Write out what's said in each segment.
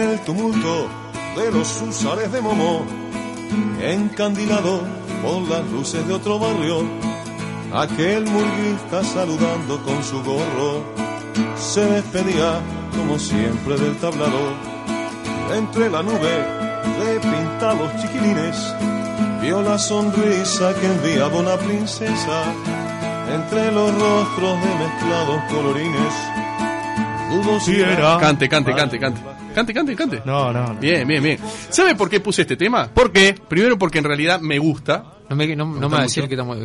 en el tumulto de los usares de Momo, encandilado por las luces de otro barrio, aquel murguista saludando con su gorro, se despedía como siempre del tablado, entre la nube de pintados chiquilines, vio la sonrisa que enviaba una princesa, entre los rostros de mezclados colorines. Dudo si era Cante, cante, cante, cante. Cante, cante, cante. No, no, no. Bien, bien, bien. ¿Sabe por qué puse este tema? ¿Por qué? Primero porque en realidad me gusta. No me, no, no me gusta va a decir mucho? que estamos.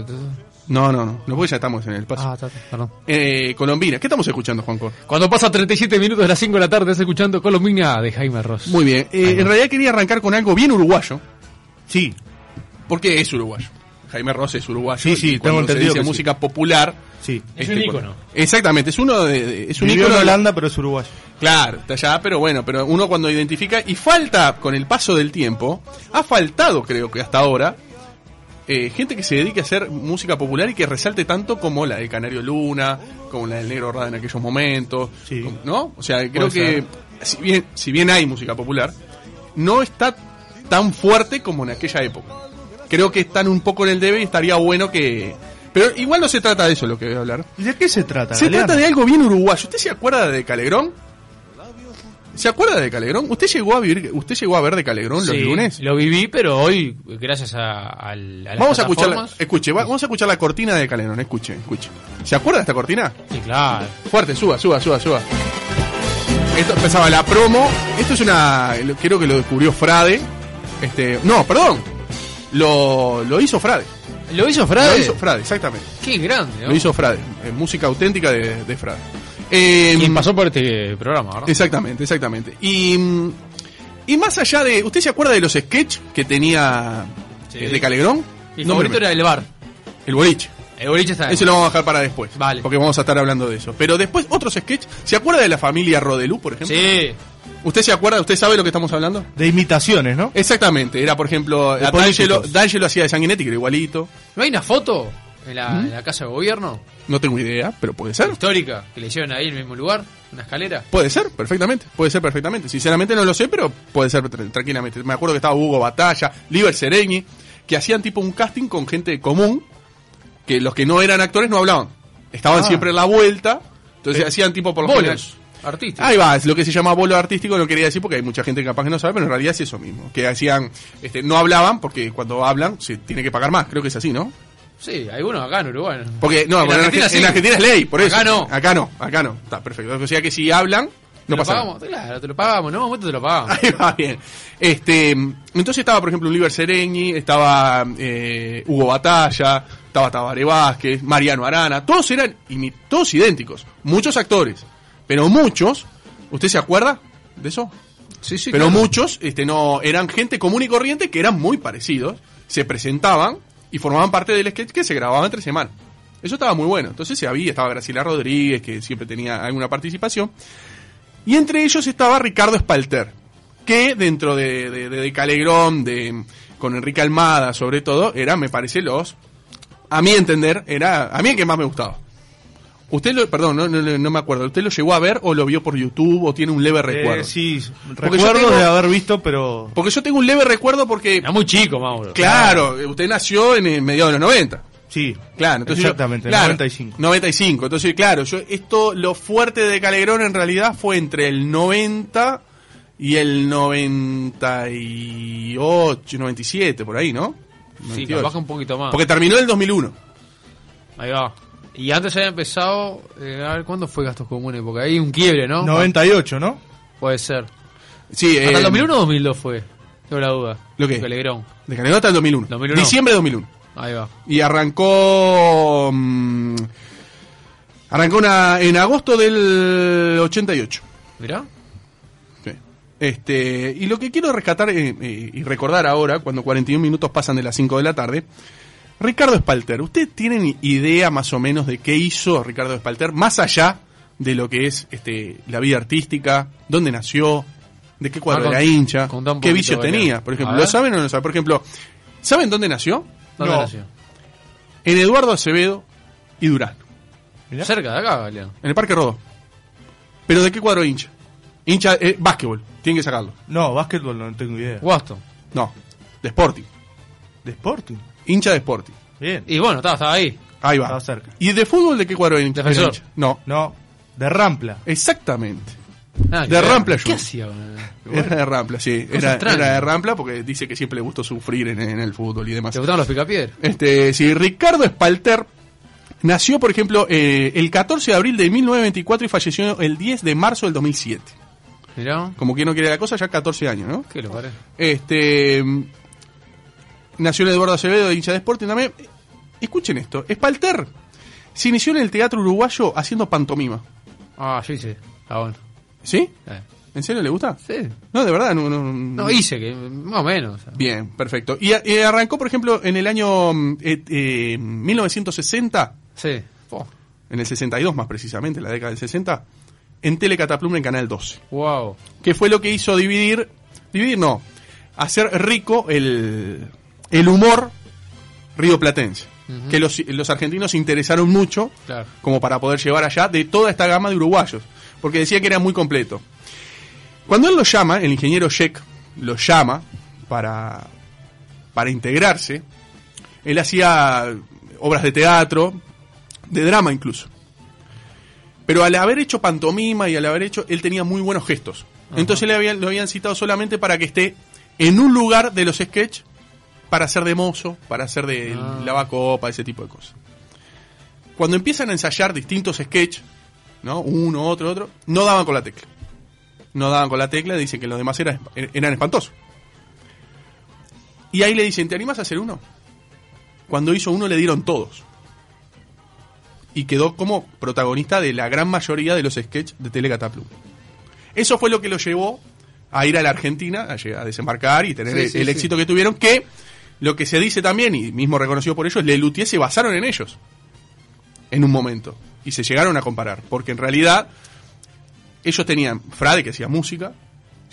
No, no, no. No, porque ya estamos en el paso. Ah, está, está, perdón. Eh, Colombina. ¿Qué estamos escuchando, Juanco? Cuando pasa 37 minutos de las 5 de la tarde, estás escuchando Colombina de Jaime Ross. Muy bien. Eh, en realidad quería arrancar con algo bien uruguayo. Sí, Porque es uruguayo. Jaime Ross es uruguayo. Sí, sí, tengo se entendido dice que sí. música popular. sí. Es este, un bueno, ícono. Exactamente, es uno de, de- es un ícono de- Holanda, pero es uruguayo. Claro, está allá, pero bueno, pero uno cuando identifica y falta con el paso del tiempo, ha faltado creo que hasta ahora eh, gente que se dedique a hacer música popular y que resalte tanto como la del Canario Luna, como la del Negro Rada en aquellos momentos, Sí. como- ¿no? O sea, creo Puede que si bien si bien hay música popular, no está tan fuerte como en aquella época. Creo que están un poco en el debe y estaría bueno que pero igual no se trata de eso lo que voy a hablar. ¿Y de qué se trata? Se Galeano? trata de algo bien uruguayo. ¿Usted se acuerda de Calegrón? ¿Se acuerda de Calegrón? ¿Usted llegó a vivir, usted llegó a ver de Calegrón los Sí, lunes? Lo viví, pero hoy, gracias a, al- a las Vamos a escuchar, la- escuche, va- vamos a escuchar la cortina de Calegrón, escuche, escuche. ¿Se acuerda de esta cortina? Sí, claro. Fuerte, suba, suba, suba, suba. Esto empezaba la promo. Esto es una. lo- Creo que lo descubrió Frade. Este. No, perdón. Lo, lo hizo Frade. ¿Lo hizo Frade? Lo hizo Frade, exactamente. Qué grande, ¿no? Lo hizo Frade. eh, música auténtica de, de Frade. Eh, Quien pasó por este programa, ¿verdad? Exactamente, exactamente. Y, mm, y más allá de. ¿Usted se acuerda de los sketch que tenía Sí. eh, de Calegrón? Mi No, favorito era el bar. El boliche. El boliche está Ese lo vamos a dejar para después. Vale. Porque vamos a estar hablando de eso. Pero después, otros sketch. ¿Se acuerda de la familia Rodelú, por ejemplo? Sí. ¿Usted se acuerda? ¿Usted sabe de lo que estamos hablando? De imitaciones, ¿no? Exactamente. Era, por ejemplo, D'Angelo. D'Angelo hacía de Sanguinetti, que era igualito. ¿No hay una foto en la, ¿Mm? en la casa de gobierno? No tengo idea, pero puede ser. Histórica, que le hicieron ahí en el mismo lugar, una escalera. Puede ser, perfectamente. Puede ser perfectamente. Sinceramente no lo sé, pero puede ser tra- tranquilamente. Me acuerdo que estaba Hugo Batalla, Liber Sereñi, que hacían tipo un casting con gente común, que los que no eran actores no hablaban. Estaban Ah. siempre en la vuelta, entonces hacían tipo por lo general- Bolos, artísticos. Ahí va, es lo que se llama bolo artístico, no quería decir porque hay mucha gente que capaz que no sabe, pero en realidad es eso mismo. Que hacían, este, no hablaban porque cuando hablan se tiene que pagar más, creo que es así, ¿no? Sí, hay unos acá en Uruguay. ¿no? Porque, no, En en, Argentina sí. en Argentina es ley, por eso. Acá no. Acá no, acá no. Está perfecto. O sea que si hablan, ¿Te no lo pasa nada. pagamos? Claro, te lo pagamos, ¿no? momento te lo pagamos. Ahí va bien. Este, entonces estaba, por ejemplo, Oliver Sereñi, estaba eh, Hugo Batalla, estaba Tabaré Vázquez, Mariano Arana, todos eran todos idénticos, muchos actores, pero muchos, ¿usted se acuerda de eso? Sí, sí, pero claro. muchos este no eran gente común y corriente que eran muy parecidos, se presentaban y formaban parte del sketch que se grababa entre semanas. Eso estaba muy bueno. Entonces se había, estaba Graciela Rodríguez, que siempre tenía alguna participación. Y entre ellos estaba Ricardo Espalter, que dentro de, de, de- de Calegrón, de, con Enrique Almada sobre todo, era, me parece, los, a mi entender, era a mí el que más me gustaba. Usted lo, perdón, no, no, no me acuerdo, ¿usted lo llegó a ver o lo vio por YouTube o tiene un leve recuerdo? Eh, sí, Porque yo recuerdo tengo- de haber visto, pero... Porque yo tengo un leve recuerdo porque, Era muy chico, Mauro. claro, usted nació en el mediados de los 90. Sí, Claro, entonces yo- exactamente, claro, 95. 95. Entonces, claro, yo esto lo fuerte de Calegrón en realidad fue entre el 90 y el 98, 97 por ahí, ¿no? Sí, 98. baja un poquito más. Porque terminó en el 2001. Ahí va. Y antes había empezado, eh, a ver, ¿cuándo fue Gastos Comunes? Porque hay un quiebre, ¿no? 98, ¿no? Puede ser. Sí, ¿Hasta eh, el 2001 o 2002 fue? Tengo la duda. ¿Lo qué? Calegrón. De Calegrón hasta el 2001. 2001. Diciembre de 2001. Ahí va. Y arrancó mm, arrancó una, en agosto del 88. Mirá. Este, y lo que quiero rescatar eh, eh, y recordar ahora, cuando 41 minutos pasan de las 5 de la tarde, Ricardo Espalter, ¿usted tiene idea más o menos de qué hizo Ricardo Espalter, más allá de lo que es este, la vida artística, dónde nació, de qué cuadro Ah, con- era hincha, qué vicio tenía? Por ejemplo, ¿lo saben o no lo saben? Por ejemplo, ¿saben dónde nació? ¿Dónde No. nació? En Eduardo Acevedo y Durán, Mirá. Cerca de acá, Galeano. en el Parque Rodó. ¿Pero de qué cuadro hincha? Hincha, eh, básquetbol, tienen que sacarlo. No, básquetbol no tengo idea. Waston. No, de Sporting. ¿De Sporting? Hincha de Sporting. Bien. Y bueno, estaba, estaba ahí. Ahí va. Estaba cerca. ¿Y de fútbol de qué cuadro era hincha? Defensor. No, No, de Rampla. exactamente. Que De. Rampla ¿Qué hacía? Era de Rampla, sí. Era, era de Rampla porque dice que siempre le gustó sufrir en, en el fútbol y demás. ¿Te gustaban los picapiedras? Este, sí, Ricardo Espalter nació, por ejemplo, eh, el 14 de abril de 1924 y falleció el 10 de marzo del 2007. Mirá. Como quien no quiere la cosa, ya 14 años, ¿no? ¿Qué lo parece? Este nació en Eduardo Acevedo, de hincha de Sporting también. Escuchen esto, Espalter se inició en el teatro uruguayo haciendo pantomima. Ah, yo hice. Bueno. ¿Sí? Eh. ¿En serio le gusta? Sí. No, de verdad, no. no, No, hice, que más o menos. Bien, perfecto. Y, y arrancó, por ejemplo, en el año mm, eh, eh, 1960, Sí. Oh, en el 62 más precisamente, la década del 60, en Telecataplum en Canal 12. wow. Que fue lo que hizo dividir, dividir no, hacer rico el, el humor rioplatense. Ujú. Que los, los argentinos se interesaron mucho Claro. como para poder llevar allá de toda esta gama de uruguayos, porque decía que era muy completo. Cuando él lo llama, el ingeniero Sheck lo llama para, para integrarse, él hacía obras de teatro, de drama incluso. Pero al haber hecho pantomima y al haber hecho, él tenía muy buenos gestos. Entonces le habían, lo habían citado solamente para que esté en un lugar de los sketches para hacer de mozo, para hacer de Ah. lavacopa, ese tipo de cosas. Cuando empiezan a ensayar distintos sketches, ¿no? Uno, otro, otro, no daban con la tecla. No daban con la tecla, dicen que los demás eran, eran espantosos. Y ahí le dicen, ¿te animas a hacer uno? Cuando hizo uno le dieron todos. Y quedó como protagonista de la gran mayoría de los sketches de Telecataplum. Eso fue lo que lo llevó a ir a la Argentina, a, llegar- a desembarcar y tener Sí, el, sí, el sí. éxito que tuvieron, que lo que se dice también, y mismo reconocido por ellos, Lelutier se basaron en ellos en un momento. Y se llegaron a comparar. Porque en realidad ellos tenían Frade que hacía música,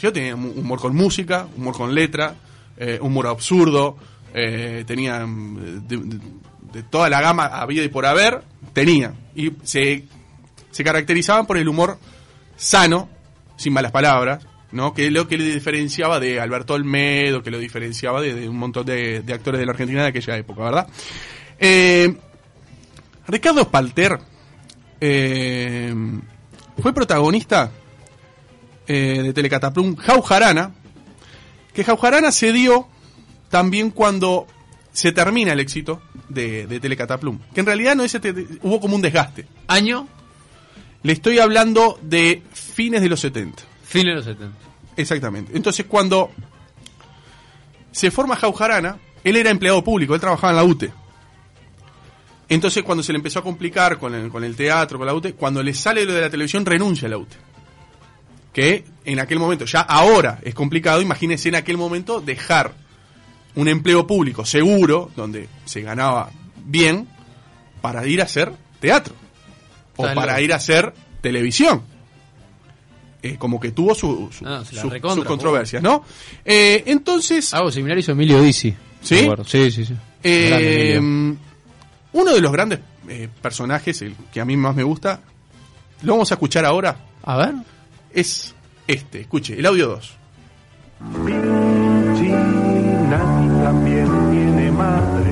yo tenía humor con música, humor con letra, eh, humor absurdo, eh, tenían de, toda la gama había y por haber, tenían. Y se, se caracterizaban por el humor sano, sin malas palabras, ¿no? que es lo que le diferenciaba de Alberto Olmedo, que lo diferenciaba de, de un montón de, de actores de la Argentina de aquella época, ¿verdad? Eh, Ricardo Spalter eh, fue protagonista eh, de Telecataplum Jaujarana, que Jaujarana se dio también cuando se termina el éxito de, de Telecataplum, que en realidad no es este- hubo como un desgaste. Año, Le estoy hablando de fines de los 70. Fin de los 70. Exactamente. Entonces, cuando se forma Jaujarana, él era empleado público, él trabajaba en la UTE. Entonces, cuando se le empezó a complicar con el, con el teatro, con la UTE, cuando le sale lo de la televisión, renuncia a la UTE. Que en aquel momento, ya ahora es complicado, imagínense en aquel momento dejar un empleo público seguro, donde se ganaba bien, para ir a hacer teatro. O para ir a hacer televisión. Eh, como que tuvo su, Ah, sus- recontra, sus controversias, ¿no? Eh, entonces, Algo similar hizo Emilio Dizzi. ¿Sí? Sí, sí, sí. eh, uno de los grandes eh, personajes, el que a mí más me gusta, lo vamos a escuchar ahora, A ver. es este. Escuche, el audio 2. Pinchinati también tiene madre.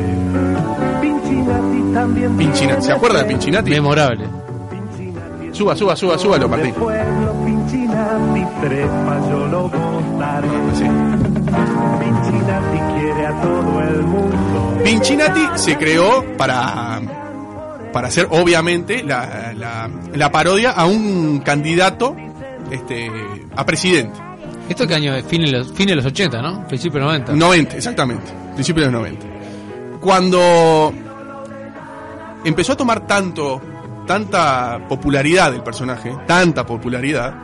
Pinchinati también Pinchinati. ¿Se acuerda de Pinchinati? Memorable. Suba, suba, suba, súbalo, Martín. Pinchinati trepa, yo lo votaré. Sí. Pinchinati quiere a todo el mundo. Pinchinati se creó para, para hacer, obviamente, la, la- la parodia a un candidato este, a presidente. ¿Esto qué año es? Fin de los, fin de los 80, ¿no? Principio de 90. 90, exactamente. Principio de los 90. Cuando empezó a tomar tanto, tanta popularidad el personaje, tanta popularidad,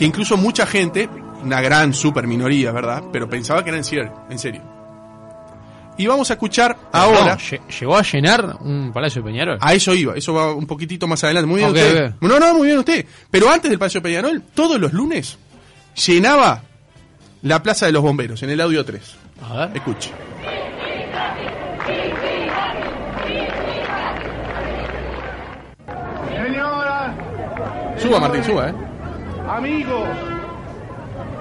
que incluso mucha gente, una gran super minoría, ¿verdad? Pero pensaba que era en serio. En serio. Y vamos a escuchar ahora. No, llegó a llenar un Palacio de Peñarol. A eso iba, eso va un poquitito más adelante. Muy bien usted. No, no, muy bien usted. Pero antes del Palacio Peñarol, todos los lunes, llenaba la Plaza de los Bomberos, en el audio 3. A ver. Escuche. Suba, Martín, suba, ¿eh? Amigos,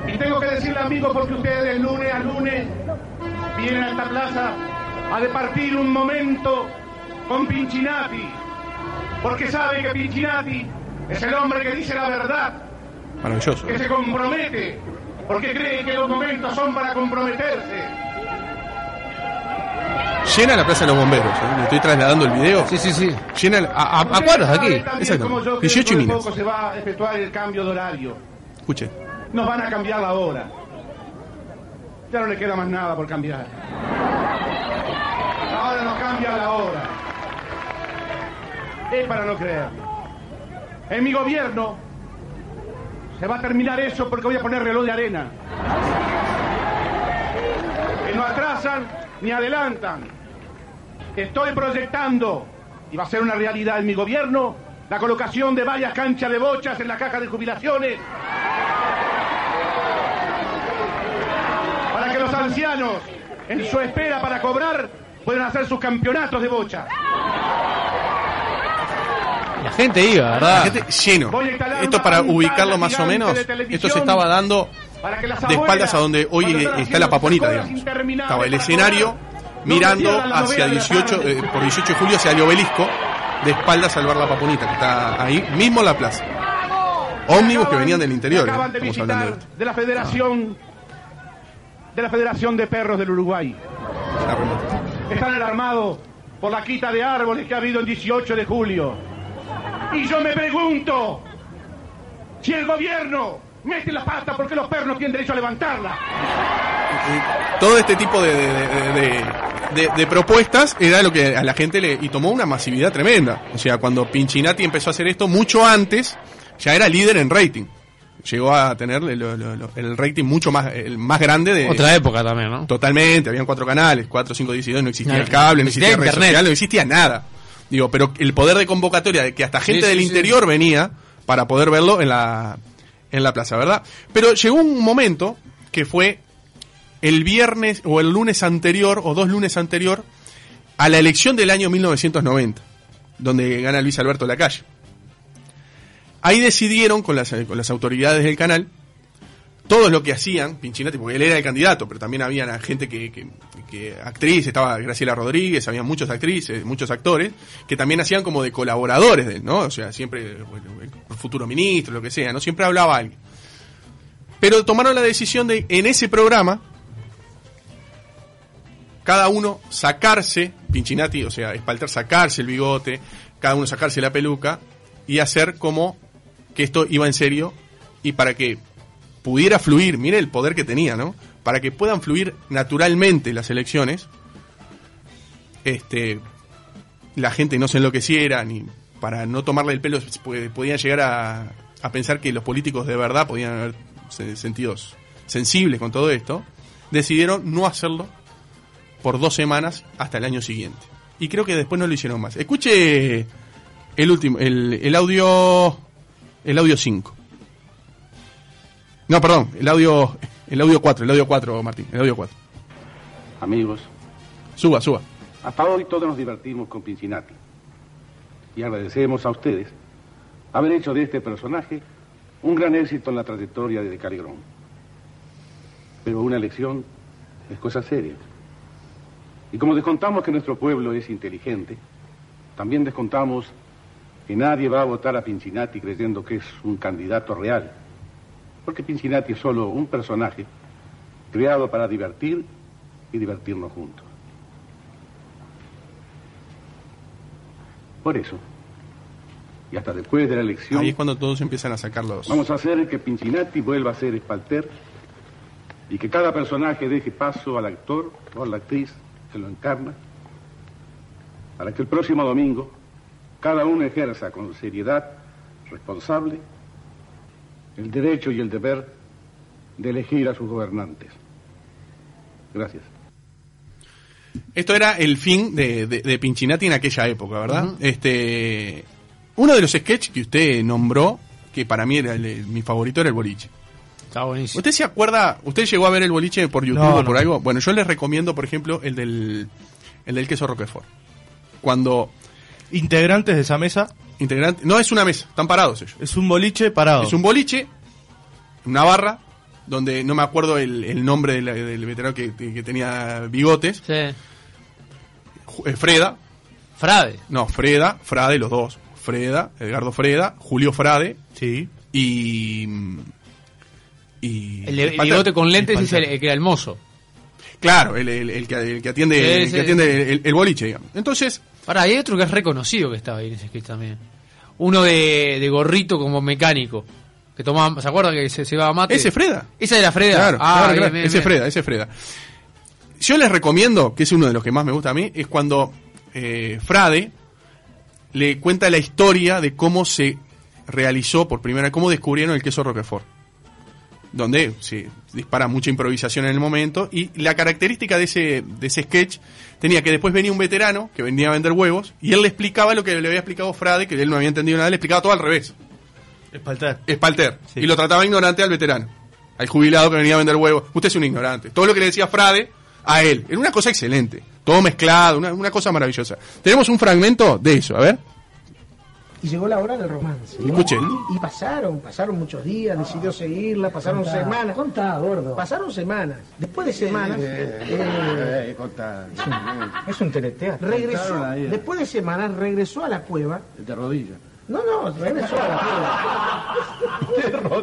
Y tengo que decirle, amigos, porque ustedes de lunes a lunes vienen a esta plaza a departir un momento con Pinchinati. Porque sabe que Pinchinati es el hombre que dice la verdad, Maravilloso. que se compromete, porque cree que los momentos son para comprometerse. Llena la Plaza de los Bomberos. ¿eh? Le estoy trasladando el video. Sí, sí, sí. Llena la- a, a- a cuadras de aquí. Exacto. como yo que 18 y poco se va a efectuar el cambio de horario. Escuche. Nos van a cambiar la hora. Ya no le queda más nada por cambiar. Ahora nos cambia la hora. Es para no creer. En mi gobierno se va a terminar eso porque voy a poner reloj de arena. Ni adelantan. Estoy proyectando, y va a ser una realidad en mi gobierno, la colocación de varias canchas de bochas en la caja de jubilaciones para que los ancianos, en su espera para cobrar, puedan hacer sus campeonatos de bocha. La gente iba, La ¿verdad? gente lleno. Esto para ubicarlo más o menos. Esto se estaba dando de espaldas a donde hoy está la paponita, digamos. Estaba el escenario mirando hacia novela de la 18, tarde. eh, por 18 de julio hacia el obelisco, de espaldas al bar La Paponita, que está ahí mismo en la plaza. Ómnibus que venían del interior, eh, acaban de estamos visitar hablando de esto. de la Federación de la Federación de Perros del Uruguay. Están alarmados por la quita de árboles que ha habido el 18 de julio. Y yo me pregunto si el gobierno mete la pata porque los perros no tienen derecho a levantarla. todo este tipo de, de- de- de- de- de propuestas era lo que a la gente le y tomó una masividad tremenda. O sea, cuando Pinchinati empezó a hacer esto mucho antes, ya era líder en rating. Llegó a tener lo- lo- lo- el rating mucho más el más grande de Otra época también, ¿no? totalmente, habían cuatro canales, cuatro, cinco, diez y dos, no existía No, el cable, no no existía, redes internet. sociales, no existía nada. Digo, pero el poder de convocatoria de que hasta gente sí, del sí. interior venía para poder verlo en la en la plaza, ¿verdad? Pero llegó un momento que fue el viernes o el lunes anterior o dos lunes anterior a la elección del año 1990, donde gana Luis Alberto Lacalle. Ahí decidieron con las, con las autoridades del canal todo lo que hacían Pinchinati, porque él era el candidato, pero también había gente que, actriz, estaba Graciela Rodríguez, había muchos actrices, muchos actores, que también hacían como de colaboradores de él, ¿no? O sea, siempre el futuro ministro, lo que sea, ¿no? Siempre hablaba alguien. Pero tomaron la decisión de, en ese programa, cada uno sacarse, Pinchinati, o sea, Espalter sacarse el bigote, cada uno sacarse la peluca y hacer como que esto iba en serio y para que pudiera fluir, mire el poder que tenía, ¿no? Para que puedan fluir naturalmente las elecciones, este, la gente no se enloqueciera, ni para no tomarle el pelo, podían llegar a, a pensar que los políticos de verdad podían haber se- sentidos sensibles con todo esto, decidieron no hacerlo por dos semanas hasta el año siguiente. Y creo que después no lo hicieron más. Escuche el último, el, el audio, el audio 5. No, perdón, el audio, el audio 4, el audio 4, Martín, el audio 4. Amigos, Suba, suba. hasta hoy todos nos divertimos con Pinchinati. Y agradecemos a ustedes haber hecho de este personaje un gran éxito en la trayectoria de Caligrón. Pero una elección es cosa seria. Y como descontamos que nuestro pueblo es inteligente, también descontamos que nadie va a votar a Pinchinati creyendo que es un candidato real. Porque Pinchinati es solo un personaje creado para divertir y divertirnos juntos. Por eso, y hasta después de la elección, Ahí es cuando todos empiezan a sacar los... vamos a hacer que Pinchinati vuelva a ser espalter y que cada personaje deje paso al actor o a la actriz que lo encarna, para que el próximo domingo cada uno ejerza con seriedad responsable el derecho y el deber de elegir a sus gobernantes. Gracias. Esto era el fin de, de, de Pinchinati en aquella época, ¿verdad? Este, uno de los sketches que usted nombró, que para mí era el- el- mi favorito, era el boliche. Está buenísimo. ¿Usted se acuerda? ¿Usted llegó a ver el boliche por YouTube No, o por no. algo? Bueno, yo les recomiendo, por ejemplo, el del, el del queso Roquefort. Cuando Integrantes de esa mesa integrante, no es una mesa, están parados ellos. es un boliche parado. Es un boliche, una barra, donde no me acuerdo el, el nombre del, del veterano que, que tenía bigotes, Sí. Eh, Freda, Frade. no, Freda, Frade, los dos, Freda, Edgardo Freda, Julio Frade Sí. y... y El, de- el bigote con lentes es el, el que era el mozo. Claro, el, el- el que, el que atiende, Sí, el, sí. que atiende el, el boliche, digamos. Entonces, Pará, hay otro que es reconocido que estaba ahí en ese sketch también. Uno de, de gorrito como mecánico. Que tomaba, ¿se acuerda que se, se iba a mate? ese Freda. Esa era Freda. Claro, ah, claro, bien, claro, bien, ese bien. Freda, ese Freda. Yo les recomiendo, que es uno de los que más me gusta a mí, es cuando eh, Frade le cuenta la historia de cómo se realizó por primera vez, cómo descubrieron el queso Roquefort. Donde se dispara mucha improvisación en el momento. Y la característica de ese, de ese sketch tenía que después venía un veterano que venía a vender huevos y él le explicaba lo que le había explicado Frade, que él no había entendido nada, le explicaba todo al revés. Espalter. Sí. Y lo trataba ignorante al veterano. Al jubilado que venía a vender huevos. Usted es un ignorante. Todo lo que le decía Frade a él. Era una cosa excelente. Todo mezclado, una, una cosa maravillosa. Tenemos un fragmento de eso. A ver. Y llegó la hora del romance. ¿no? Escuche. Y pasaron, pasaron muchos días, decidió seguirla, pasaron semanas. Contá, gordo. Pasaron semanas. Después de semanas, eh, Eh, contá. es un teleteatro. Regresó, después de semanas, regresó a la cueva. De rodillas. No, no, regresó a la cueva.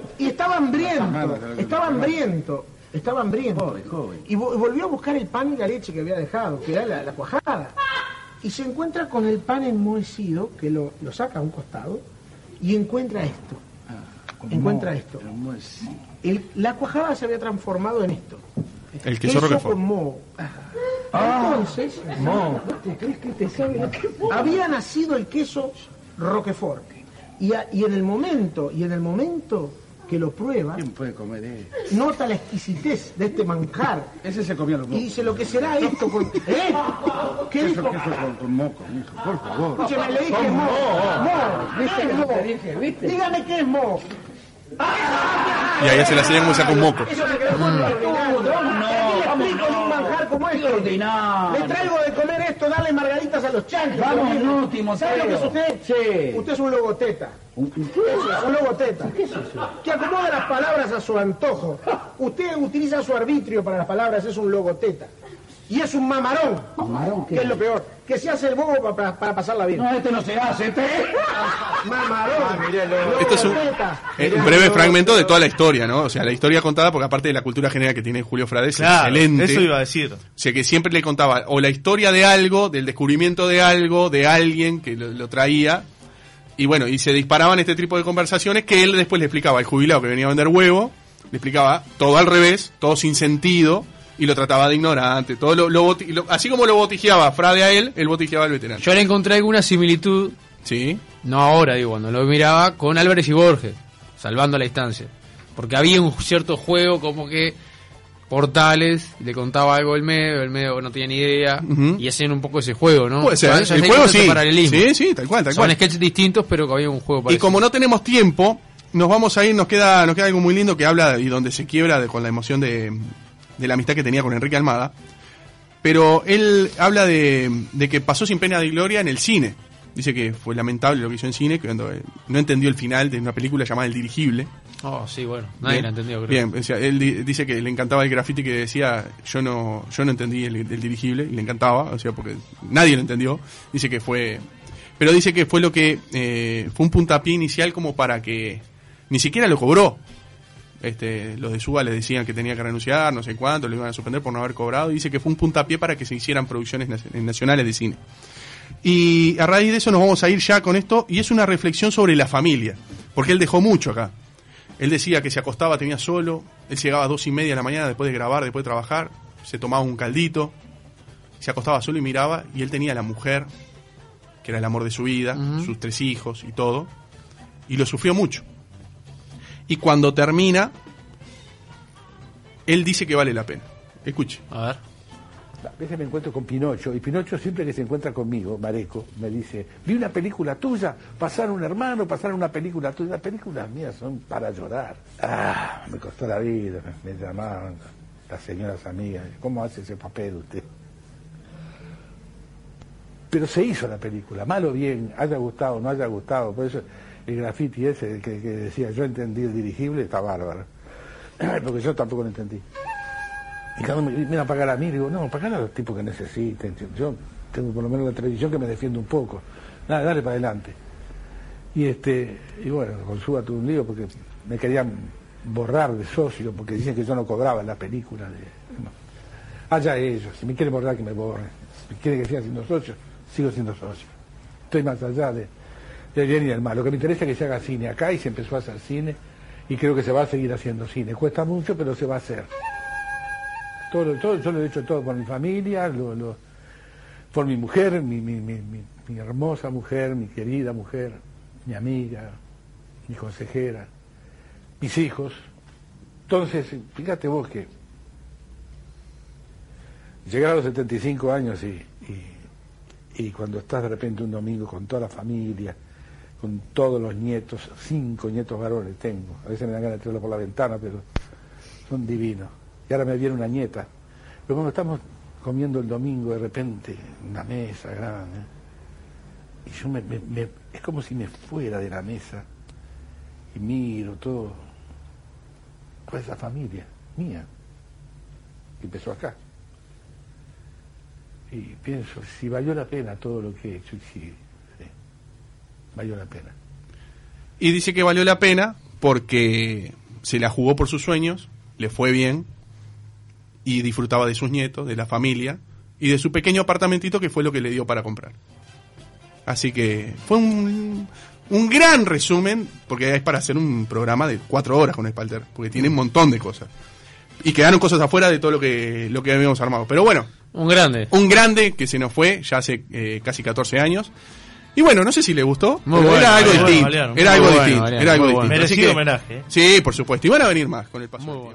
Y estaba hambriento, estaba hambriento, estaba hambriento. Joven, joven. Y vo- volvió a buscar el pan y la leche que había dejado, que era la, la cuajada. Y se encuentra con el pan enmohecido, que lo, lo saca a un costado, y encuentra esto. encuentra esto. El- la cuajada se había transformado en esto. El queso con Roquefort. moho. Entonces, ¿te crees que te sabe lo que había nacido el queso Roquefort. Y, a- y en el momento, y en el momento que lo prueba, ¿Quién puede comer eso? nota la exquisitez de este manjar. Ese se comía los Y mocos. dice lo que será esto con. ¿Eh? ¿Qué Queso, dijo? queso con, con moco, hijo, por favor. Escúcheme, le dije mo. Mo. ¿Viste qué es mo? Dígame qué es mo. Y ahí se la hacían como saca un moco. Eso se quedó. ¿Qué explico un manjar como ordinario. Le traigo de comer esto, darle margaritas a los chanchos. Vamos, no, Timoteo. ¿Sabe lo que es usted? Sí. Usted es un logoteta. ¿Un- un qué? Eso es un logoteta. Que acomoda las palabras a su antojo. Usted utiliza su arbitrio para las palabras, es un logoteta. Y es un mamarón. ¿Mamarón qué? Que es lo peor. Que se hace el bobo pa- para, para pasarla bien. No, este no se hace, este. Mamarón. Este es un, eh, un breve fragmento de toda la historia, ¿no? O sea, la historia contada, porque aparte de la cultura general que tiene Julio Frade, es excelente. eso iba a decir. O sea, que siempre le contaba o la historia de algo, del descubrimiento de algo, de alguien que lo, lo traía. Y bueno, y se disparaban este tipo de conversaciones que él después le explicaba al jubilado que venía a vender huevo, le explicaba todo al revés, todo sin sentido, y lo trataba de ignorante. todo lo, lo lo- Así como lo botijeaba Frade a él, él botijeaba al veterano. Yo le encontré alguna similitud, Sí. no ahora, digo, cuando lo miraba, con Álvarez y Borges, salvando la distancia. Porque había un cierto juego como que Portales le contaba algo el medio, el medio no tenía ni idea, y hacían un poco ese juego, ¿no? Puede ser, O sea, ¿eh? el juego sí. paralelismo. Sí, sí, tal cual, tal Son cual. sketches distintos, pero que había un juego Y parecido. como no tenemos tiempo, nos vamos a ir, nos queda, nos queda algo muy lindo que habla y donde se quiebra de- con la emoción de, de la amistad que tenía con Enrique Almada. Pero él habla de, de que pasó sin pena de gloria en el cine. Dice que fue lamentable lo que hizo en cine, que cuando eh, no entendió el final de una película llamada El Dirigible. Oh, sí, bueno, nadie Bien. la entendió, creo. Bien, o sea, él di- dice que le encantaba el graffiti que decía yo no yo no entendí el, el dirigible y le encantaba, o sea, porque nadie lo entendió. Dice que fue pero dice que fue lo que eh, fue un puntapié inicial como para que ni siquiera lo cobró. Este, los de Suba le decían que tenía que renunciar, no sé cuánto, lo iban a suspender por no haber cobrado. Dice que fue un puntapié para que se hicieran producciones nac- nacionales de cine. Y a raíz de eso nos vamos a ir ya con esto, y es una reflexión sobre la familia, porque él dejó mucho acá. Él decía que se acostaba, tenía solo, él llegaba a dos y media de la mañana después de grabar, después de trabajar, se tomaba un caldito, se acostaba solo y miraba, y él tenía a la mujer, que era el amor de su vida, sus tres hijos y todo, y lo sufrió mucho. Y cuando termina, él dice que vale la pena. Escuche. A ver. A veces me encuentro con Pinocho y Pinocho siempre que se encuentra conmigo, Mareco, me dice, vi una película tuya, pasaron un hermano, pasaron una película tuya, las películas mías son para llorar. Ah, me costó la vida, me, me llamaban las señoras amigas, ¿cómo hace ese papel usted? Pero se hizo la película, mal o bien, haya gustado o no haya gustado, por eso el graffiti ese que, que decía yo entendí el dirigible está bárbaro. porque yo tampoco lo entendí. Y cada uno me viene a pagar a mí, digo, no, pagar a los tipos que necesiten. Yo tengo por lo menos la televisión que me defiende un poco. Nada, dale para adelante. Y este, y bueno, con Suba tuve un lío porque me querían borrar de socio, porque dicen que yo no cobraba en la película. Allá ellos, si me quieren borrar, que me borren. Si quieren que siga siendo socio, sigo siendo socio. Estoy más allá de, del bien y del mal. Lo que me interesa es que se haga cine acá y se empezó a hacer cine y creo que se va a seguir haciendo cine. Cuesta mucho, pero se va a hacer. Todo, todo, yo lo he hecho todo por mi familia, por mi mujer, mi, hermosa mujer, mi querida mujer, mi amiga, mi consejera, mis hijos. Entonces, fíjate vos que llegar a los 75 años y, y cuando estás de repente un domingo con toda la familia, con todos los nietos, cinco nietos varones tengo, a veces me dan ganas de tirarlo por la ventana, pero son divinos. Y ahora me viene una nieta. Pero cuando estamos comiendo el domingo de repente, en una mesa grande, y yo me, es como si me fuera de la mesa y miro todo, toda esa familia mía, que empezó acá. Y pienso, si valió la pena todo lo que he hecho, y valió la pena. Y dice que valió la pena porque se la jugó por sus sueños, le fue bien y disfrutaba de sus nietos, de la familia y de su pequeño apartamentito que fue lo que le dio para comprar. Así que fue un, un gran resumen, porque es para hacer un programa de cuatro horas con Spalter, porque tiene un montón de cosas. Y quedaron cosas afuera de todo lo que, lo que habíamos armado. Pero bueno, Un grande. un grande que se nos fue ya hace eh, casi 14 años. Y bueno, no sé si le gustó. Muy pero bueno, era algo bueno, distinto. Valeriano, era algo bueno, distinto. Valeriano, era algo distinto. bueno. Merecido que- homenaje, ¿eh? Sí, por supuesto. Y van a venir más con el paso Muy del bueno. tiempo.